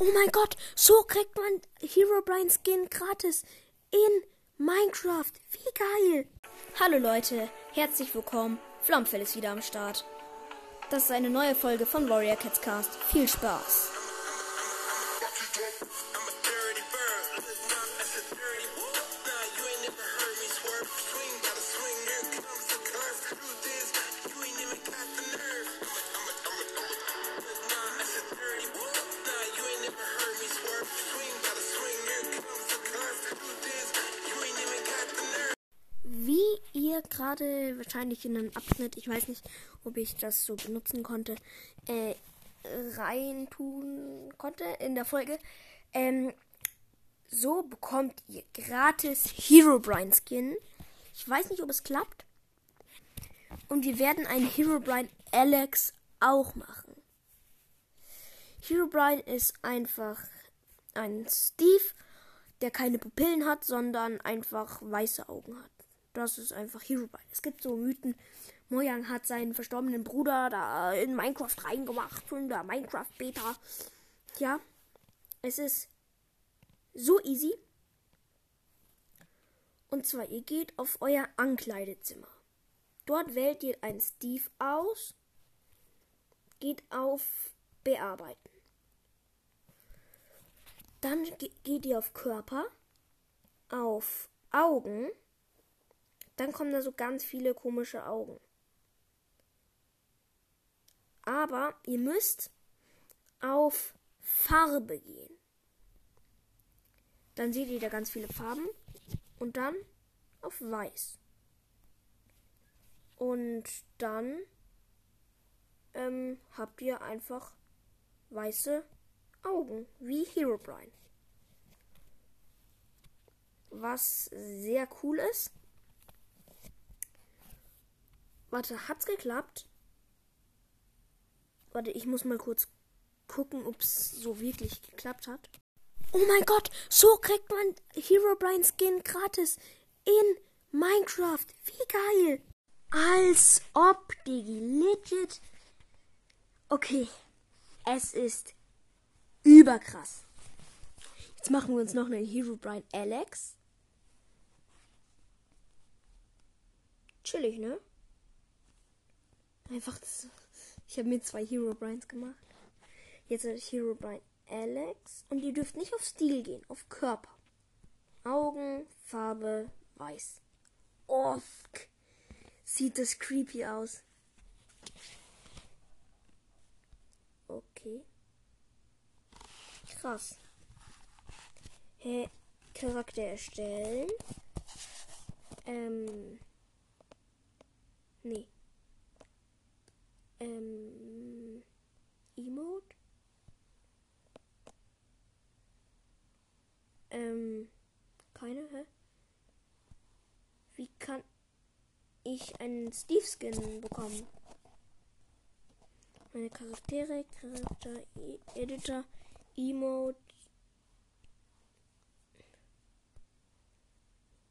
Oh mein Gott, so kriegt man Herobrine Skin gratis in Minecraft. Wie geil! Hallo Leute, herzlich willkommen. Flomfell ist wieder am Start. Das ist eine neue Folge von Warrior Cats Cast. Viel Spaß! Gerade wahrscheinlich in einem Abschnitt, ich weiß nicht, ob ich das so benutzen konnte, äh, reintun konnte in der Folge. Ähm, so bekommt ihr gratis Herobrine Skin. Ich weiß nicht, ob es klappt. Und wir werden einen Herobrine Alex auch machen. Herobrine ist einfach ein Steve, der keine Pupillen hat, sondern einfach weiße Augen hat. Das ist einfach Herobrine. Es gibt so Mythen. Mojang hat seinen verstorbenen Bruder da in Minecraft reingemacht, in der Minecraft Beta. Ja, es ist so easy. Und zwar, ihr geht auf euer Ankleidezimmer. Dort wählt ihr einen Steve aus, geht auf Bearbeiten. Dann ge geht ihr auf Körper, auf Augen. Dann kommen da so ganz viele komische Augen. Aber ihr müsst auf Farbe gehen. Dann seht ihr da ganz viele Farben. Und dann auf Weiß. Und dann ähm, habt ihr einfach weiße Augen, wie Herobrine. Was sehr cool ist. Warte, hat's geklappt? Warte, ich muss mal kurz gucken, ob es so wirklich geklappt hat. Oh mein Gott, so kriegt man Herobrine Skin gratis in Minecraft. Wie geil! Als ob, Digi, legit. Okay, es ist überkrass. Jetzt machen wir uns noch einen Herobrine Alex. Chillig, ne? Einfach das. Ich habe mir zwei Herobrines gemacht. Jetzt habe ich Herobrine Alex. Und ihr dürft nicht auf Stil gehen, auf Körper. Augen, Farbe, weiß. Oh, sieht das creepy aus. Okay. Krass. Hey, Charakter erstellen. Ähm. Nee. Ähm. Emote. Ähm. Keine, hä? Wie kann ich einen Steve-Skin bekommen? Meine Charaktere, Charakter, e Editor, Emote.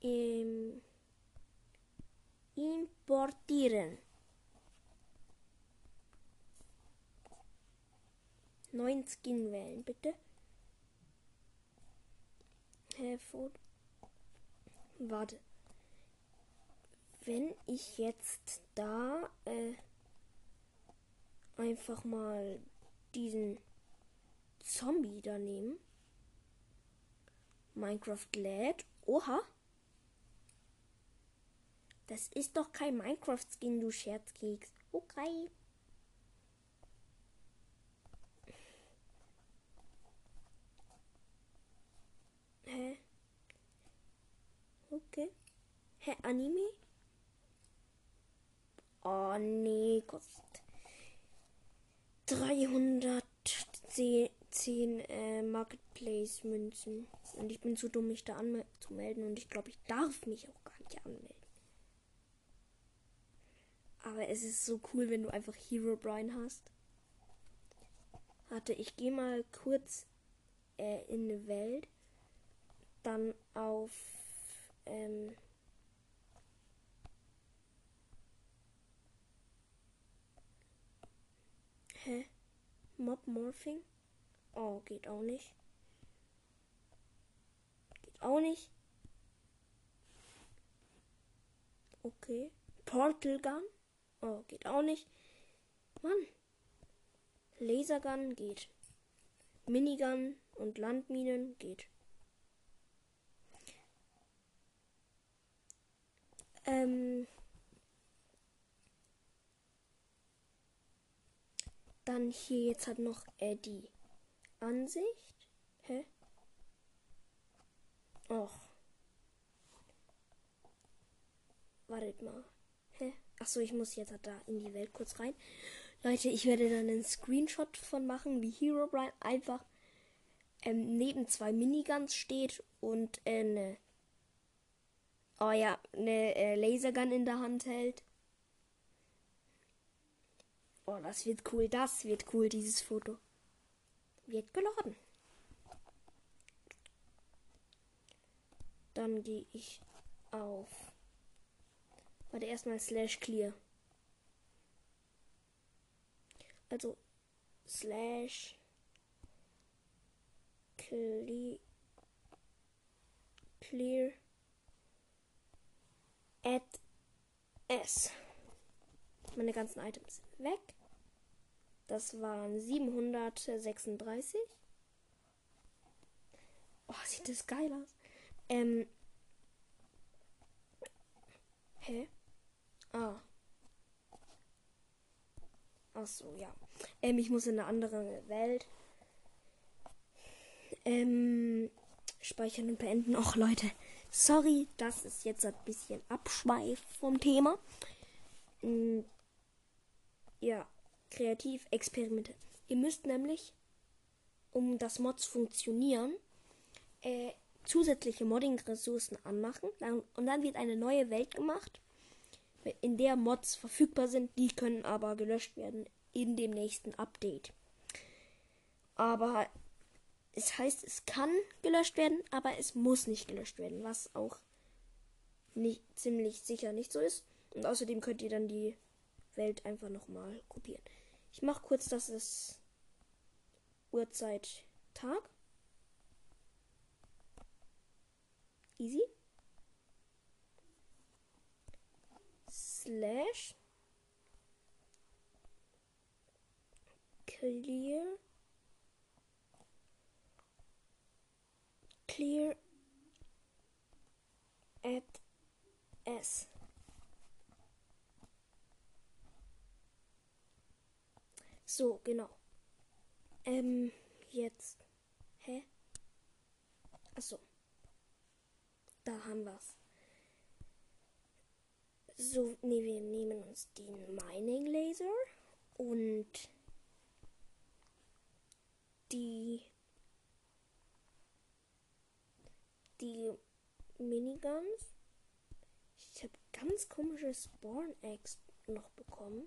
Ähm, importieren. Neuen Skin wählen, bitte. Hervor. Warte. Wenn ich jetzt da äh, einfach mal diesen Zombie da nehme. Minecraft lädt. Oha. Das ist doch kein Minecraft-Skin, du Scherzkeks. Okay. Hä? Okay. Hä, Anime? Oh nee, kostet 310 äh, Marketplace-Münzen. Und ich bin zu dumm, mich da anzumelden. Und ich glaube, ich darf mich auch gar nicht anmelden. Aber es ist so cool, wenn du einfach Herobrine hast. Warte, ich gehe mal kurz äh, in eine Welt. Dann auf ähm, Hä? Mob Morphing? Oh, geht auch nicht. Geht auch nicht. Okay. Portal Gun. Oh, geht auch nicht. Mann. Lasergun geht. Minigun und Landminen geht. Ähm. Dann hier jetzt hat noch äh, die Ansicht. Hä? Och. Wartet mal. Hä? Achso, ich muss jetzt da in die Welt kurz rein. Leute, ich werde dann einen Screenshot von machen, wie Hero Brian einfach ähm, neben zwei Miniguns steht und äh, eine, oh ja, eine äh, Lasergun in der Hand hält. Oh, das wird cool, das wird cool, dieses Foto. Wird geladen. Dann gehe ich auf. Warte, erstmal slash clear. Also slash clear, clear at s. Meine ganzen Items weg. Das waren 736. Oh, sieht das geil aus. Ähm. Hä? Ah. Ach so, ja. Ähm, ich muss in eine andere Welt. Ähm, speichern und beenden. Och, Leute. Sorry, das ist jetzt ein bisschen Abschweif vom Thema. Ähm, ja, kreativ Experimente. Ihr müsst nämlich, um das Mods funktionieren, äh, zusätzliche Modding-Ressourcen anmachen. Und dann wird eine neue Welt gemacht in der Mods verfügbar sind. Die können aber gelöscht werden in dem nächsten Update. Aber es heißt, es kann gelöscht werden, aber es muss nicht gelöscht werden, was auch nicht ziemlich sicher nicht so ist. Und außerdem könnt ihr dann die Welt einfach nochmal kopieren. Ich mache kurz, dass es Uhrzeit Tag. Easy. slash clear clear at s. So genau. Ähm jetzt hä? Achso da haben wir's. So, nee, wir nehmen uns den Mining Laser und die die Miniguns. Ich habe ganz komische Spawn Eggs noch bekommen.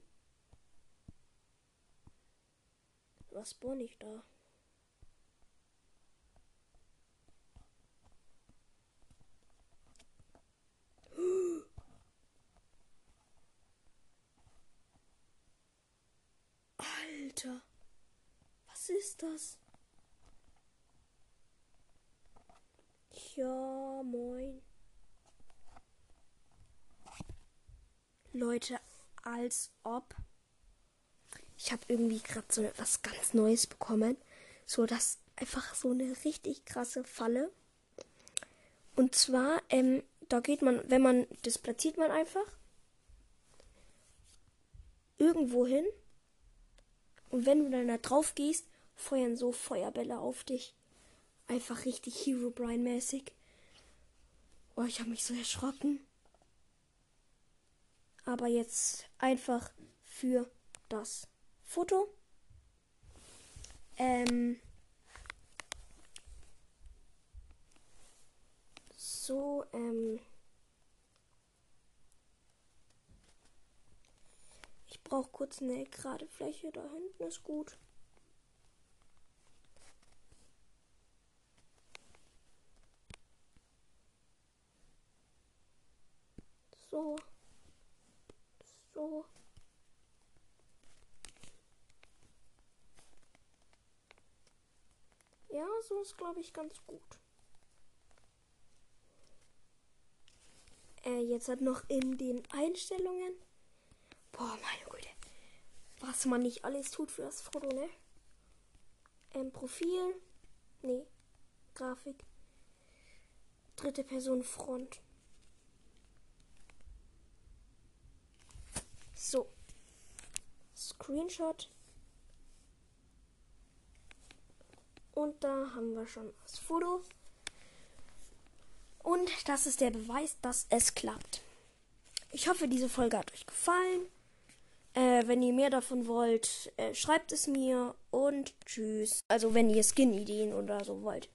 Was spawn ich da? Alter. Was ist das? Ja, moin. Leute, als ob. Ich habe irgendwie gerade so etwas ganz Neues bekommen. So, das einfach so eine richtig krasse Falle. Und zwar, ähm, da geht man, wenn man, das platziert man einfach irgendwo hin und wenn du dann da drauf gehst, feuern so Feuerbälle auf dich. Einfach richtig Hero Brian mäßig. Oh, ich habe mich so erschrocken. Aber jetzt einfach für das Foto. Ähm. So, ähm. brauche kurz eine gerade Fläche. Da hinten ist gut. So. So. Ja, so ist, glaube ich, ganz gut. Äh, jetzt hat noch in den Einstellungen. Boah, meine Güte. Was man nicht alles tut für das Foto, ne? Ähm, Profil. Nee. Grafik. Dritte Person Front. So. Screenshot. Und da haben wir schon das Foto. Und das ist der Beweis, dass es klappt. Ich hoffe, diese Folge hat euch gefallen. Äh, wenn ihr mehr davon wollt, äh, schreibt es mir und tschüss. Also wenn ihr Skin-Ideen oder so wollt.